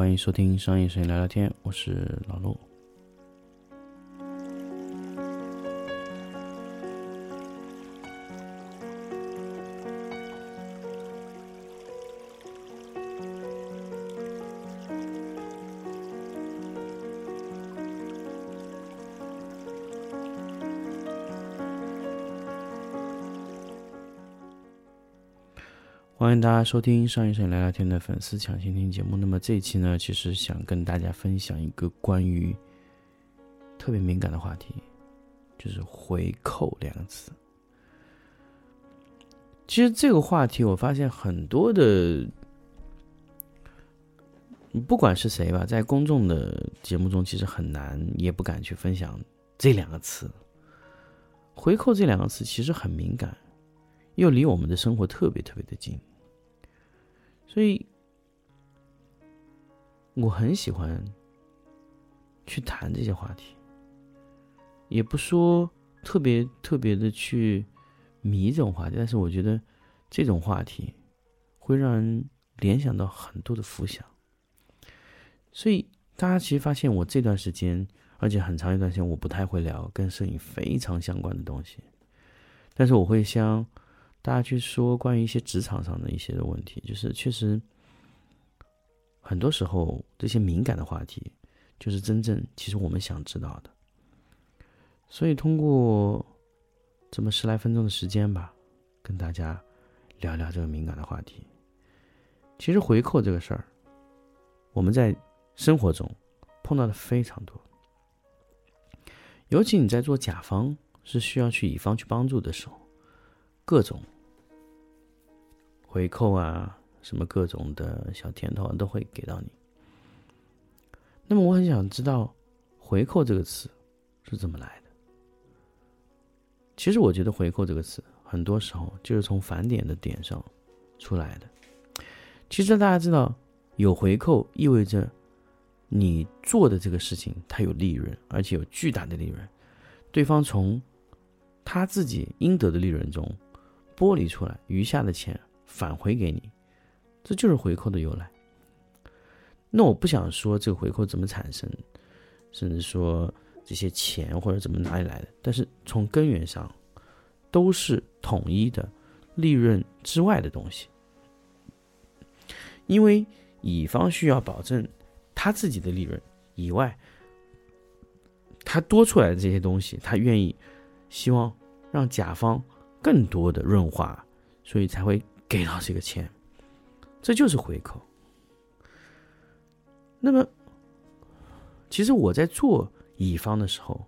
欢迎收听商业声音聊聊天，我是老陆。欢迎大家收听上一声聊聊天的粉丝抢先听节目。那么这一期呢，其实想跟大家分享一个关于特别敏感的话题，就是“回扣”两个字。其实这个话题，我发现很多的，不管是谁吧，在公众的节目中，其实很难，也不敢去分享这两个词。“回扣”这两个词其实很敏感，又离我们的生活特别特别的近。所以，我很喜欢去谈这些话题，也不说特别特别的去迷这种话题，但是我觉得这种话题会让人联想到很多的浮想。所以，大家其实发现我这段时间，而且很长一段时间，我不太会聊跟摄影非常相关的东西，但是我会像。大家去说关于一些职场上的一些的问题，就是确实很多时候这些敏感的话题，就是真正其实我们想知道的。所以通过这么十来分钟的时间吧，跟大家聊聊这个敏感的话题。其实回扣这个事儿，我们在生活中碰到的非常多，尤其你在做甲方是需要去乙方去帮助的时候。各种回扣啊，什么各种的小甜头都会给到你。那么我很想知道“回扣”这个词是怎么来的。其实我觉得“回扣”这个词很多时候就是从返点的点上出来的。其实大家知道，有回扣意味着你做的这个事情它有利润，而且有巨大的利润，对方从他自己应得的利润中。剥离出来，余下的钱返回给你，这就是回扣的由来。那我不想说这个回扣怎么产生，甚至说这些钱或者怎么哪里来的，但是从根源上都是统一的利润之外的东西。因为乙方需要保证他自己的利润以外，他多出来的这些东西，他愿意希望让甲方。更多的润滑，所以才会给到这个钱，这就是回扣。那么，其实我在做乙方的时候，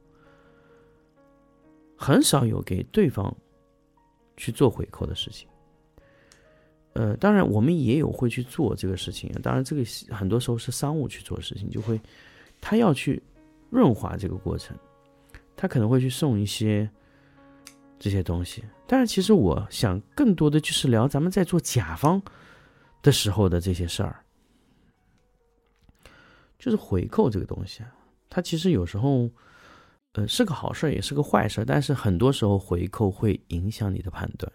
很少有给对方去做回扣的事情。呃，当然我们也有会去做这个事情，当然这个很多时候是商务去做事情，就会他要去润滑这个过程，他可能会去送一些。这些东西，但是其实我想更多的就是聊咱们在做甲方的时候的这些事儿，就是回扣这个东西啊，它其实有时候，呃，是个好事，也是个坏事，但是很多时候回扣会影响你的判断，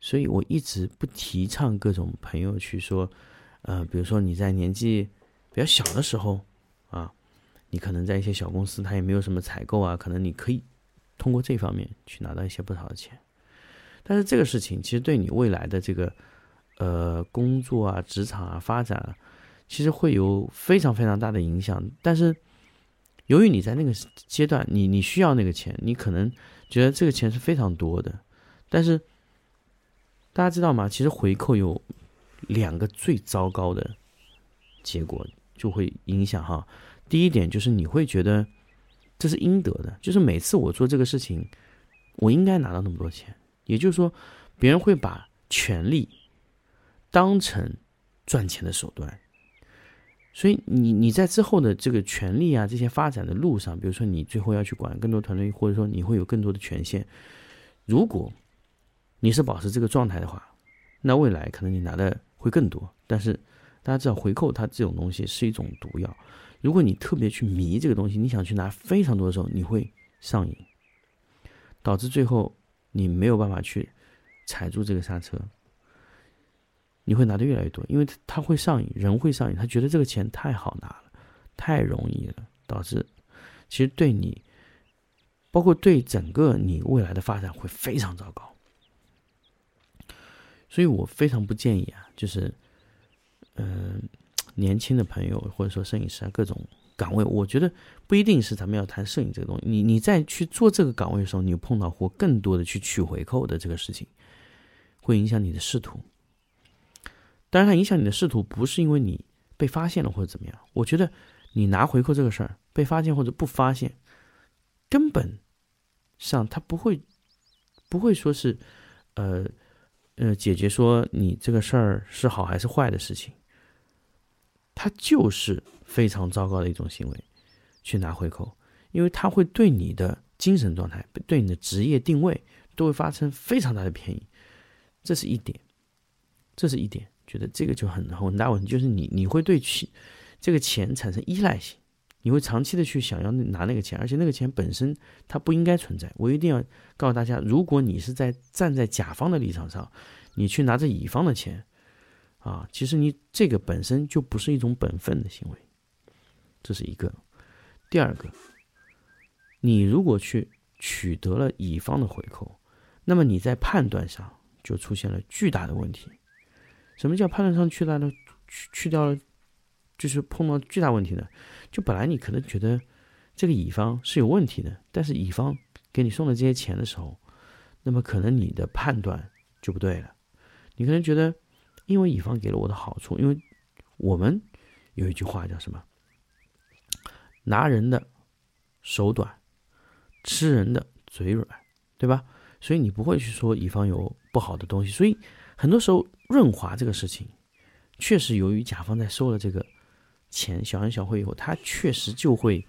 所以我一直不提倡各种朋友去说，呃，比如说你在年纪比较小的时候啊，你可能在一些小公司，他也没有什么采购啊，可能你可以。通过这方面去拿到一些不少的钱，但是这个事情其实对你未来的这个呃工作啊、职场啊发展啊，其实会有非常非常大的影响。但是由于你在那个阶段，你你需要那个钱，你可能觉得这个钱是非常多的。但是大家知道吗？其实回扣有两个最糟糕的结果，就会影响哈。第一点就是你会觉得。这是应得的，就是每次我做这个事情，我应该拿到那么多钱。也就是说，别人会把权力当成赚钱的手段，所以你你在之后的这个权利啊这些发展的路上，比如说你最后要去管更多团队，或者说你会有更多的权限。如果你是保持这个状态的话，那未来可能你拿的会更多。但是大家知道，回扣它这种东西是一种毒药。如果你特别去迷这个东西，你想去拿非常多的时候，你会上瘾，导致最后你没有办法去踩住这个刹车。你会拿的越来越多，因为他会上瘾，人会上瘾，他觉得这个钱太好拿了，太容易了，导致其实对你，包括对整个你未来的发展会非常糟糕。所以我非常不建议啊，就是，嗯，年轻的朋友或者说摄影师啊，各种岗位，我觉得不一定是咱们要谈摄影这个东西。你你在去做这个岗位的时候，你碰到或更多的去取回扣的这个事情，会影响你的仕途。当然，它影响你的仕途不是因为你被发现了或者怎么样。我觉得你拿回扣这个事儿被发现或者不发现，根本上他不会不会说是，呃。呃，姐姐说你这个事儿是好还是坏的事情，他就是非常糟糕的一种行为，去拿回扣，因为他会对你的精神状态、对你的职业定位都会发生非常大的偏移，这是一点，这是一点，觉得这个就很很大问题，就是你你会对钱这个钱产生依赖性。你会长期的去想要拿那个钱，而且那个钱本身它不应该存在。我一定要告诉大家，如果你是在站在甲方的立场上，你去拿着乙方的钱，啊，其实你这个本身就不是一种本分的行为，这是一个。第二个，你如果去取得了乙方的回扣，那么你在判断上就出现了巨大的问题。什么叫判断上去大的去去掉了？就是碰到巨大问题的，就本来你可能觉得这个乙方是有问题的，但是乙方给你送了这些钱的时候，那么可能你的判断就不对了。你可能觉得，因为乙方给了我的好处，因为我们有一句话叫什么？拿人的手短，吃人的嘴软，对吧？所以你不会去说乙方有不好的东西。所以很多时候润滑这个事情，确实由于甲方在收了这个。钱小恩小惠以后，他确实就会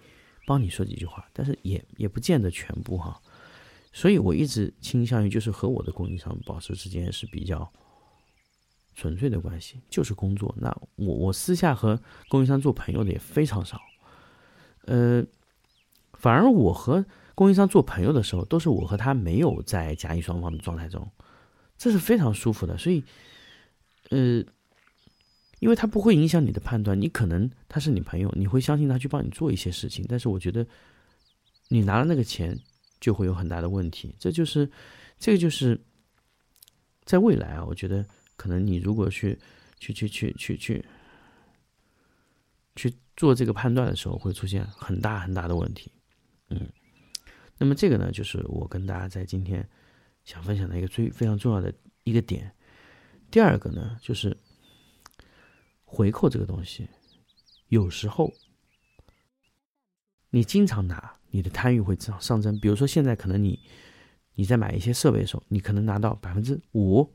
帮你说几句话，但是也也不见得全部哈。所以我一直倾向于就是和我的供应商保持之间是比较纯粹的关系，就是工作。那我我私下和供应商做朋友的也非常少，呃，反而我和供应商做朋友的时候，都是我和他没有在甲乙双方的状态中，这是非常舒服的。所以，呃。因为他不会影响你的判断，你可能他是你朋友，你会相信他去帮你做一些事情。但是我觉得，你拿了那个钱就会有很大的问题。这就是，这个就是，在未来啊，我觉得可能你如果去去去去去去去做这个判断的时候，会出现很大很大的问题。嗯，那么这个呢，就是我跟大家在今天想分享的一个最非常重要的一个点。第二个呢，就是。回扣这个东西，有时候你经常拿，你的贪欲会上上升。比如说现在可能你你在买一些设备的时候，你可能拿到百分之五，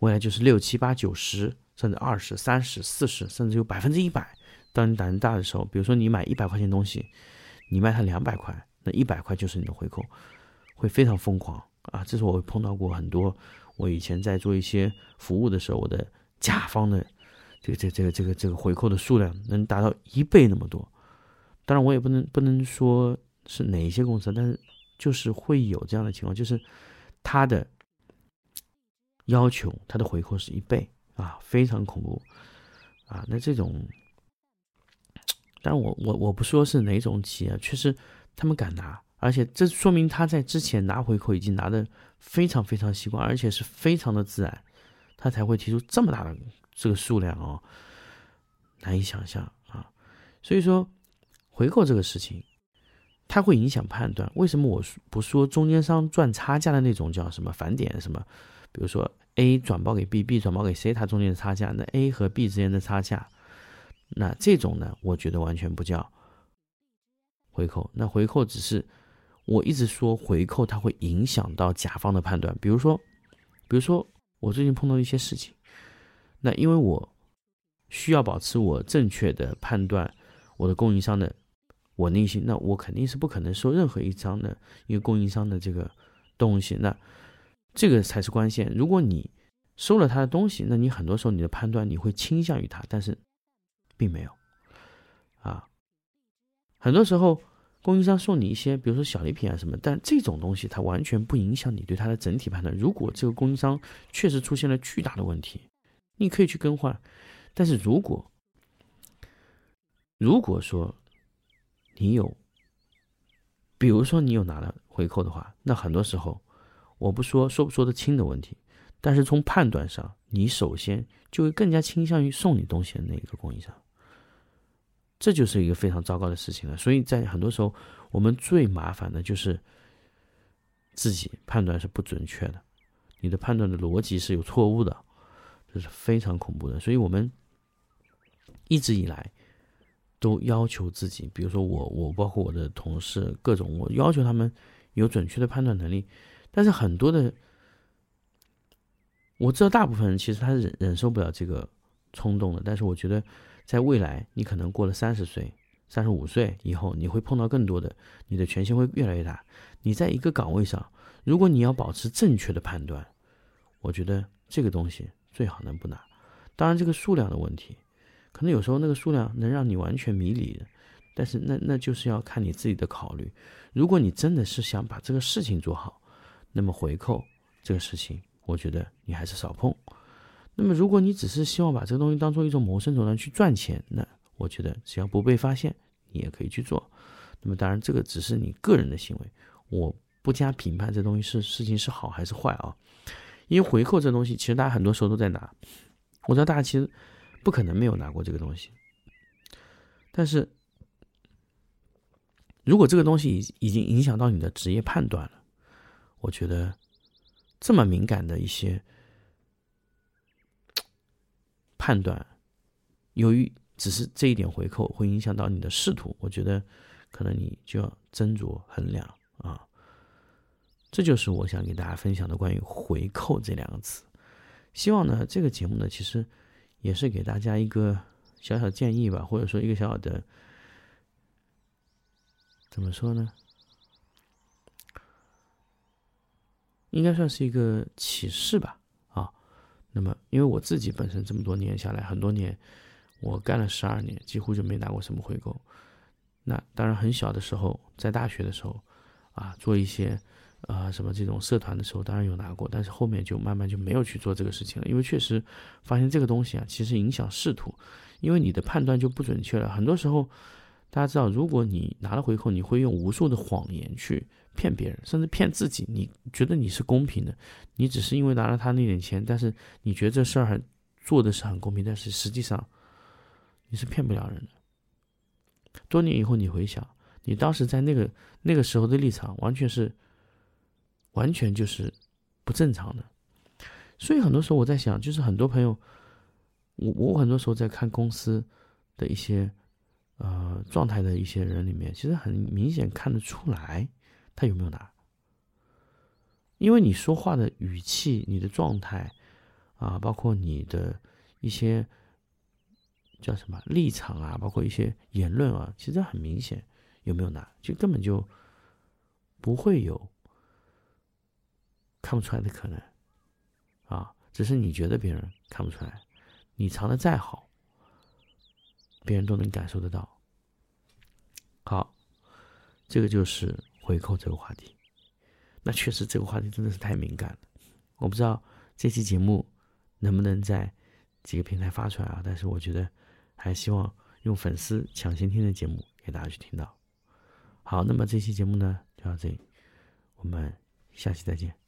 未来就是六七八九十，甚至二十三十四十，甚至有百分之一百。当你胆子大的时候，比如说你买一百块钱东西，你卖它两百块，那一百块就是你的回扣，会非常疯狂啊！这是我碰到过很多，我以前在做一些服务的时候，我的甲方的。这个这这个这个这个回扣的数量能达到一倍那么多，当然我也不能不能说是哪一些公司，但是就是会有这样的情况，就是他的要求他的回扣是一倍啊，非常恐怖啊。那这种，但我我我不说是哪种企业，确实他们敢拿，而且这说明他在之前拿回扣已经拿的非常非常习惯，而且是非常的自然，他才会提出这么大的。这个数量哦，难以想象啊！所以说，回扣这个事情，它会影响判断。为什么我不说中间商赚差价的那种叫什么返点什么？比如说 A 转包给 B，B 转包给 C，它中间的差价，那 A 和 B 之间的差价，那这种呢，我觉得完全不叫回扣。那回扣只是我一直说回扣，它会影响到甲方的判断。比如说，比如说我最近碰到一些事情。那因为我需要保持我正确的判断我的供应商的稳定性，那我肯定是不可能收任何一张的一个供应商的这个东西。那这个才是关键。如果你收了他的东西，那你很多时候你的判断你会倾向于他，但是并没有啊。很多时候供应商送你一些，比如说小礼品啊什么，但这种东西它完全不影响你对它的整体判断。如果这个供应商确实出现了巨大的问题，你可以去更换。但是如果如果说你有，比如说你有拿了回扣的话，那很多时候我不说说不说得清的问题，但是从判断上，你首先就会更加倾向于送你东西的那个供应商。这就是一个非常糟糕的事情了。所以在很多时候，我们最麻烦的就是自己判断是不准确的，你的判断的逻辑是有错误的，这是非常恐怖的。所以我们一直以来都要求自己，比如说我，我包括我的同事，各种我要求他们有准确的判断能力。但是很多的，我知道大部分人其实他忍忍受不了这个冲动的。但是我觉得。在未来，你可能过了三十岁、三十五岁以后，你会碰到更多的，你的权限会越来越大。你在一个岗位上，如果你要保持正确的判断，我觉得这个东西最好能不拿。当然，这个数量的问题，可能有时候那个数量能让你完全迷离的，但是那那就是要看你自己的考虑。如果你真的是想把这个事情做好，那么回扣这个事情，我觉得你还是少碰。那么，如果你只是希望把这个东西当做一种谋生手段去赚钱，那我觉得只要不被发现，你也可以去做。那么，当然这个只是你个人的行为，我不加评判这东西是事情是好还是坏啊。因为回扣这东西，其实大家很多时候都在拿，我知道大家其实不可能没有拿过这个东西。但是，如果这个东西已已经影响到你的职业判断了，我觉得这么敏感的一些。判断，由于只是这一点回扣会影响到你的仕途，我觉得可能你就要斟酌衡量啊。这就是我想给大家分享的关于“回扣”这两个词。希望呢，这个节目呢，其实也是给大家一个小小建议吧，或者说一个小小的，怎么说呢？应该算是一个启示吧。啊那么，因为我自己本身这么多年下来，很多年，我干了十二年，几乎就没拿过什么回购。那当然，很小的时候，在大学的时候，啊，做一些啊什么这种社团的时候，当然有拿过，但是后面就慢慢就没有去做这个事情了。因为确实发现这个东西啊，其实影响仕途，因为你的判断就不准确了。很多时候，大家知道，如果你拿了回扣，你会用无数的谎言去。骗别人，甚至骗自己，你觉得你是公平的，你只是因为拿了他那点钱，但是你觉得这事儿还做的是很公平，但是实际上你是骗不了人的。多年以后你回想，你当时在那个那个时候的立场，完全是完全就是不正常的。所以很多时候我在想，就是很多朋友，我我很多时候在看公司的一些呃状态的一些人里面，其实很明显看得出来。他有没有拿？因为你说话的语气、你的状态啊，包括你的一些叫什么立场啊，包括一些言论啊，其实很明显有没有拿，就根本就不会有看不出来的可能啊。只是你觉得别人看不出来，你藏的再好，别人都能感受得到。好，这个就是。回扣这个话题，那确实这个话题真的是太敏感了。我不知道这期节目能不能在几个平台发出来啊？但是我觉得还希望用粉丝抢先听的节目给大家去听到。好，那么这期节目呢就到这里，我们下期再见。